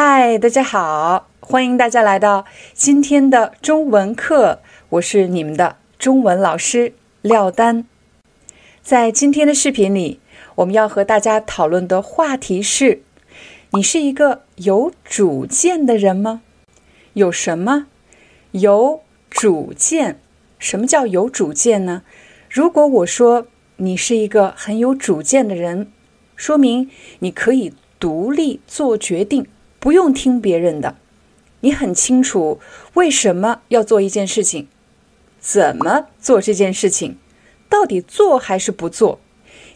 嗨，大家好，欢迎大家来到今天的中文课，我是你们的中文老师廖丹。在今天的视频里，我们要和大家讨论的话题是：你是一个有主见的人吗？有什么？有主见？什么叫有主见呢？如果我说你是一个很有主见的人，说明你可以独立做决定。不用听别人的，你很清楚为什么要做一件事情，怎么做这件事情，到底做还是不做，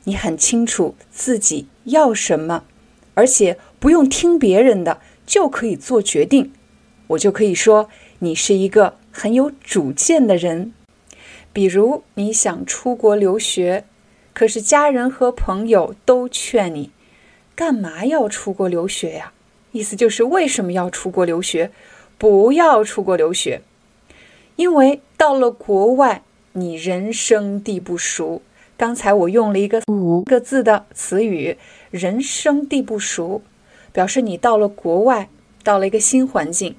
你很清楚自己要什么，而且不用听别人的就可以做决定，我就可以说你是一个很有主见的人。比如你想出国留学，可是家人和朋友都劝你，干嘛要出国留学呀？意思就是为什么要出国留学？不要出国留学，因为到了国外，你人生地不熟。刚才我用了一个五个字的词语“人生地不熟”，表示你到了国外，到了一个新环境，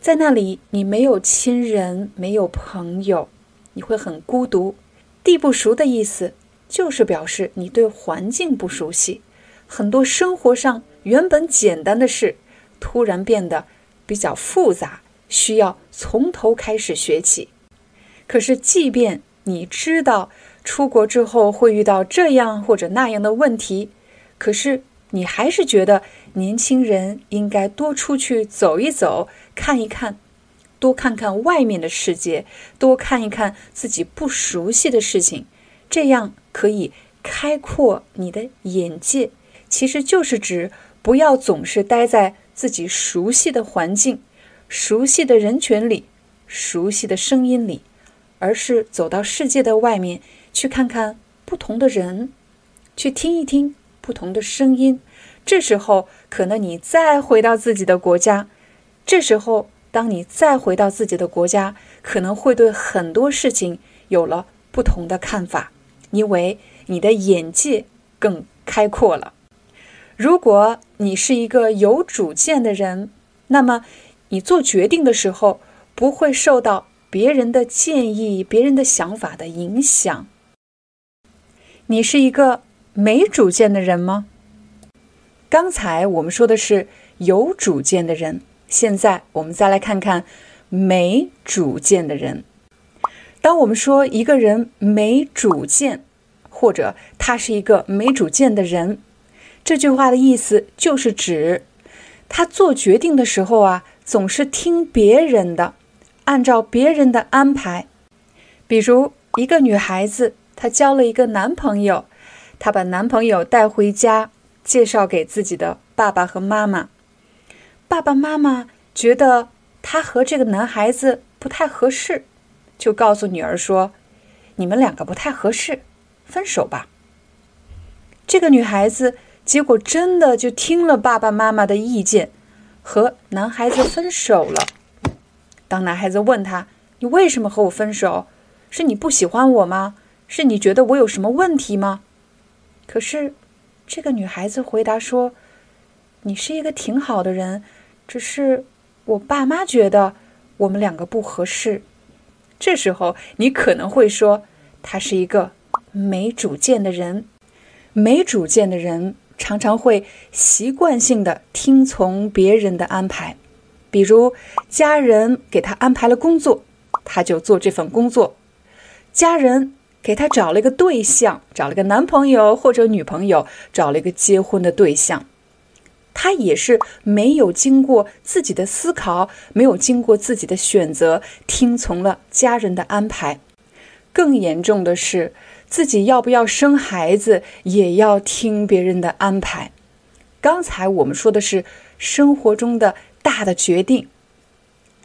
在那里你没有亲人，没有朋友，你会很孤独。地不熟的意思就是表示你对环境不熟悉，很多生活上。原本简单的事，突然变得比较复杂，需要从头开始学起。可是，即便你知道出国之后会遇到这样或者那样的问题，可是你还是觉得年轻人应该多出去走一走，看一看，多看看外面的世界，多看一看自己不熟悉的事情，这样可以开阔你的眼界。其实就是指。不要总是待在自己熟悉的环境、熟悉的人群里、熟悉的声音里，而是走到世界的外面去看看不同的人，去听一听不同的声音。这时候，可能你再回到自己的国家，这时候，当你再回到自己的国家，可能会对很多事情有了不同的看法，因为你的眼界更开阔了。如果你是一个有主见的人，那么你做决定的时候不会受到别人的建议、别人的想法的影响。你是一个没主见的人吗？刚才我们说的是有主见的人，现在我们再来看看没主见的人。当我们说一个人没主见，或者他是一个没主见的人。这句话的意思就是指，他做决定的时候啊，总是听别人的，按照别人的安排。比如，一个女孩子，她交了一个男朋友，她把男朋友带回家，介绍给自己的爸爸和妈妈。爸爸妈妈觉得她和这个男孩子不太合适，就告诉女儿说：“你们两个不太合适，分手吧。”这个女孩子。结果真的就听了爸爸妈妈的意见，和男孩子分手了。当男孩子问他：“你为什么和我分手？是你不喜欢我吗？是你觉得我有什么问题吗？”可是，这个女孩子回答说：“你是一个挺好的人，只是我爸妈觉得我们两个不合适。”这时候，你可能会说：“他是一个没主见的人，没主见的人。”常常会习惯性的听从别人的安排，比如家人给他安排了工作，他就做这份工作；家人给他找了一个对象，找了个男朋友或者女朋友，找了一个结婚的对象，他也是没有经过自己的思考，没有经过自己的选择，听从了家人的安排。更严重的是。自己要不要生孩子，也要听别人的安排。刚才我们说的是生活中的大的决定，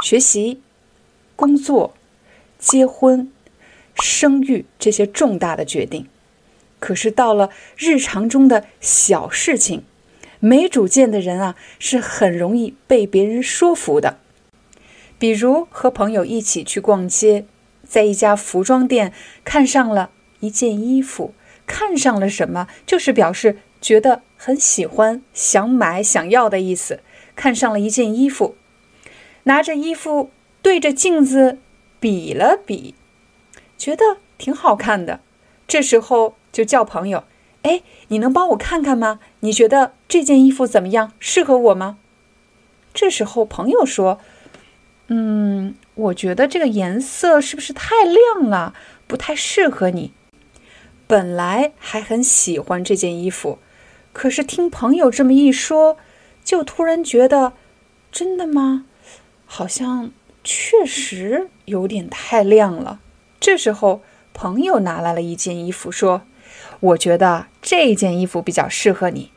学习、工作、结婚、生育这些重大的决定。可是到了日常中的小事情，没主见的人啊，是很容易被别人说服的。比如和朋友一起去逛街，在一家服装店看上了一件衣服，看上了什么，就是表示觉得很喜欢、想买、想要的意思。看上了一件衣服，拿着衣服对着镜子比了比，觉得挺好看的。这时候就叫朋友：“哎，你能帮我看看吗？你觉得这件衣服怎么样？适合我吗？”这时候朋友说。嗯，我觉得这个颜色是不是太亮了，不太适合你。本来还很喜欢这件衣服，可是听朋友这么一说，就突然觉得，真的吗？好像确实有点太亮了。这时候，朋友拿来了一件衣服，说：“我觉得这件衣服比较适合你。”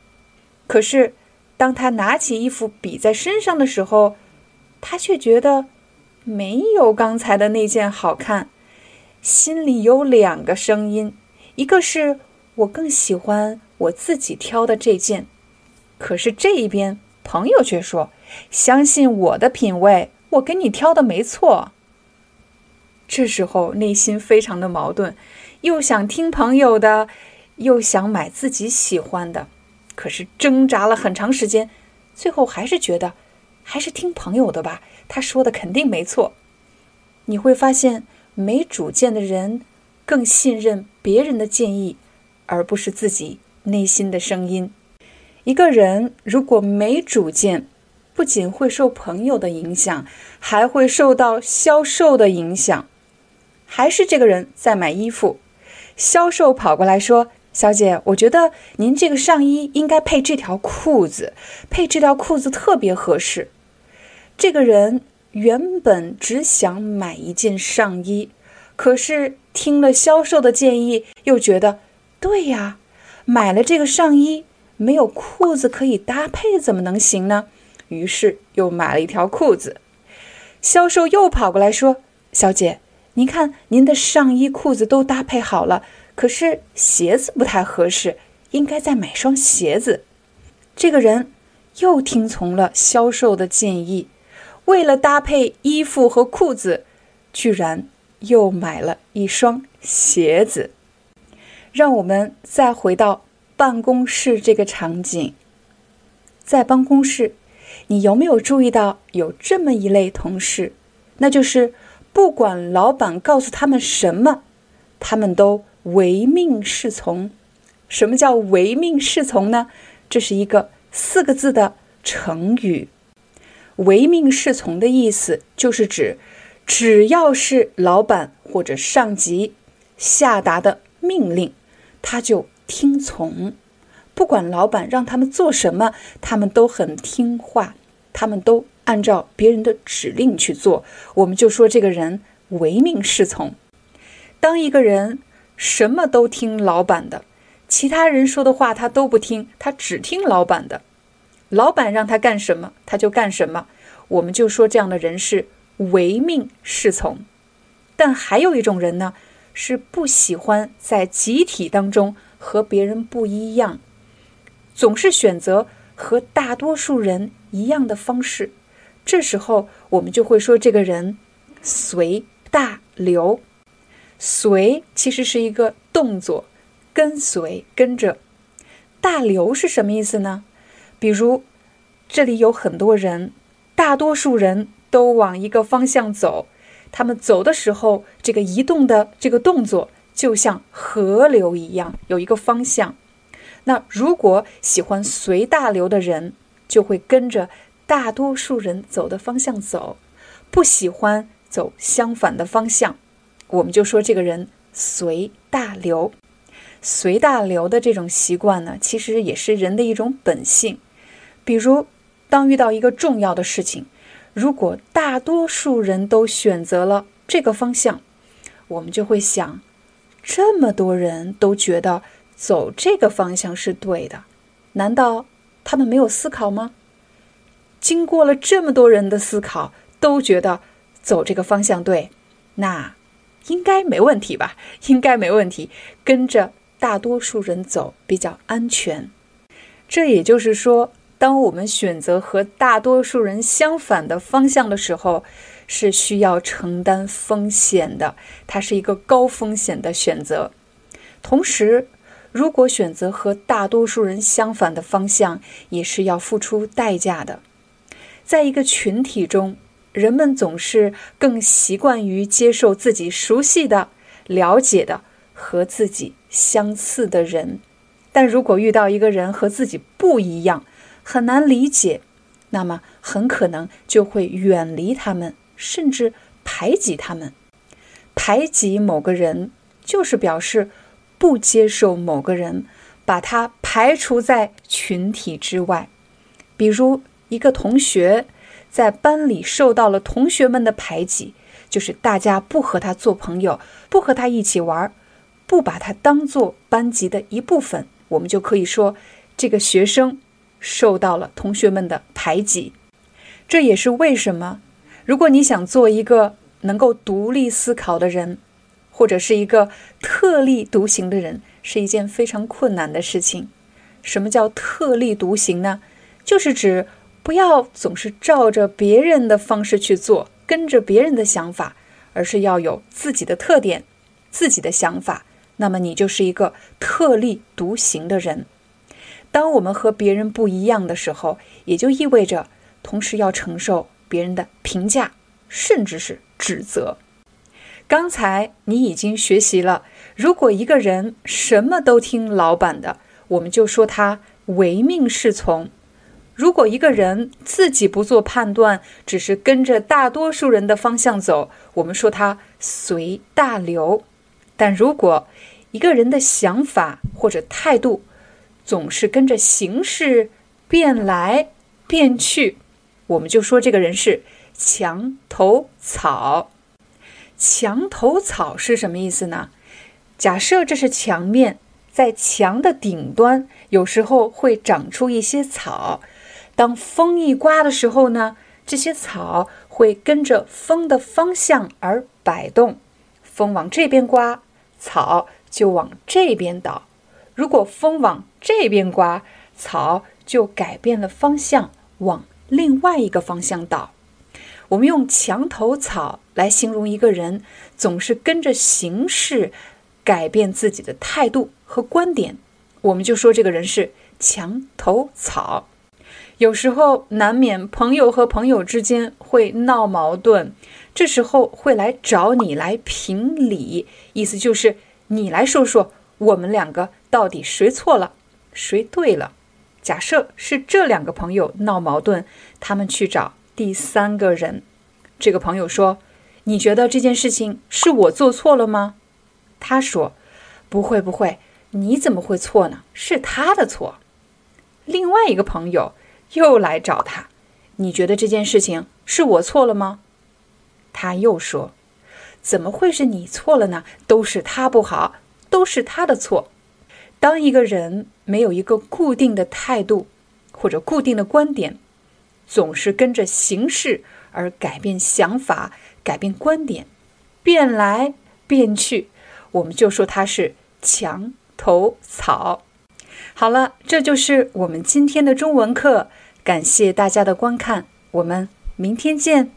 可是，当他拿起衣服比在身上的时候，他却觉得没有刚才的那件好看，心里有两个声音，一个是我更喜欢我自己挑的这件，可是这一边朋友却说：“相信我的品味，我给你挑的没错。”这时候内心非常的矛盾，又想听朋友的，又想买自己喜欢的，可是挣扎了很长时间，最后还是觉得。还是听朋友的吧，他说的肯定没错。你会发现，没主见的人更信任别人的建议，而不是自己内心的声音。一个人如果没主见，不仅会受朋友的影响，还会受到销售的影响。还是这个人在买衣服，销售跑过来说。小姐，我觉得您这个上衣应该配这条裤子，配这条裤子特别合适。这个人原本只想买一件上衣，可是听了销售的建议，又觉得对呀，买了这个上衣没有裤子可以搭配，怎么能行呢？于是又买了一条裤子。销售又跑过来说：“小姐，您看您的上衣、裤子都搭配好了。”可是鞋子不太合适，应该再买双鞋子。这个人又听从了销售的建议，为了搭配衣服和裤子，居然又买了一双鞋子。让我们再回到办公室这个场景，在办公室，你有没有注意到有这么一类同事？那就是不管老板告诉他们什么，他们都。唯命是从，什么叫唯命是从呢？这是一个四个字的成语。唯命是从的意思就是指，只要是老板或者上级下达的命令，他就听从。不管老板让他们做什么，他们都很听话，他们都按照别人的指令去做。我们就说这个人唯命是从。当一个人。什么都听老板的，其他人说的话他都不听，他只听老板的。老板让他干什么，他就干什么。我们就说这样的人是唯命是从。但还有一种人呢，是不喜欢在集体当中和别人不一样，总是选择和大多数人一样的方式。这时候我们就会说这个人随大流。随其实是一个动作，跟随跟着。大流是什么意思呢？比如这里有很多人，大多数人都往一个方向走，他们走的时候，这个移动的这个动作就像河流一样，有一个方向。那如果喜欢随大流的人，就会跟着大多数人走的方向走，不喜欢走相反的方向。我们就说这个人随大流，随大流的这种习惯呢，其实也是人的一种本性。比如，当遇到一个重要的事情，如果大多数人都选择了这个方向，我们就会想：这么多人都觉得走这个方向是对的，难道他们没有思考吗？经过了这么多人的思考，都觉得走这个方向对，那应该没问题吧？应该没问题，跟着大多数人走比较安全。这也就是说，当我们选择和大多数人相反的方向的时候，是需要承担风险的，它是一个高风险的选择。同时，如果选择和大多数人相反的方向，也是要付出代价的。在一个群体中，人们总是更习惯于接受自己熟悉的、了解的和自己相似的人。但如果遇到一个人和自己不一样，很难理解，那么很可能就会远离他们，甚至排挤他们。排挤某个人，就是表示不接受某个人，把他排除在群体之外。比如。一个同学在班里受到了同学们的排挤，就是大家不和他做朋友，不和他一起玩，不把他当做班级的一部分。我们就可以说，这个学生受到了同学们的排挤。这也是为什么，如果你想做一个能够独立思考的人，或者是一个特立独行的人，是一件非常困难的事情。什么叫特立独行呢？就是指。不要总是照着别人的方式去做，跟着别人的想法，而是要有自己的特点、自己的想法。那么你就是一个特立独行的人。当我们和别人不一样的时候，也就意味着同时要承受别人的评价，甚至是指责。刚才你已经学习了，如果一个人什么都听老板的，我们就说他唯命是从。如果一个人自己不做判断，只是跟着大多数人的方向走，我们说他随大流；但如果一个人的想法或者态度总是跟着形势变来变去，我们就说这个人是墙头草。墙头草是什么意思呢？假设这是墙面，在墙的顶端，有时候会长出一些草。当风一刮的时候呢，这些草会跟着风的方向而摆动。风往这边刮，草就往这边倒；如果风往这边刮，草就改变了方向，往另外一个方向倒。我们用墙头草来形容一个人，总是跟着形势改变自己的态度和观点，我们就说这个人是墙头草。有时候难免朋友和朋友之间会闹矛盾，这时候会来找你来评理，意思就是你来说说我们两个到底谁错了，谁对了。假设是这两个朋友闹矛盾，他们去找第三个人，这个朋友说：“你觉得这件事情是我做错了吗？”他说：“不会，不会，你怎么会错呢？是他的错。”另外一个朋友。又来找他，你觉得这件事情是我错了吗？他又说：“怎么会是你错了呢？都是他不好，都是他的错。”当一个人没有一个固定的态度或者固定的观点，总是跟着形势而改变想法、改变观点，变来变去，我们就说他是墙头草。好了，这就是我们今天的中文课。感谢大家的观看，我们明天见。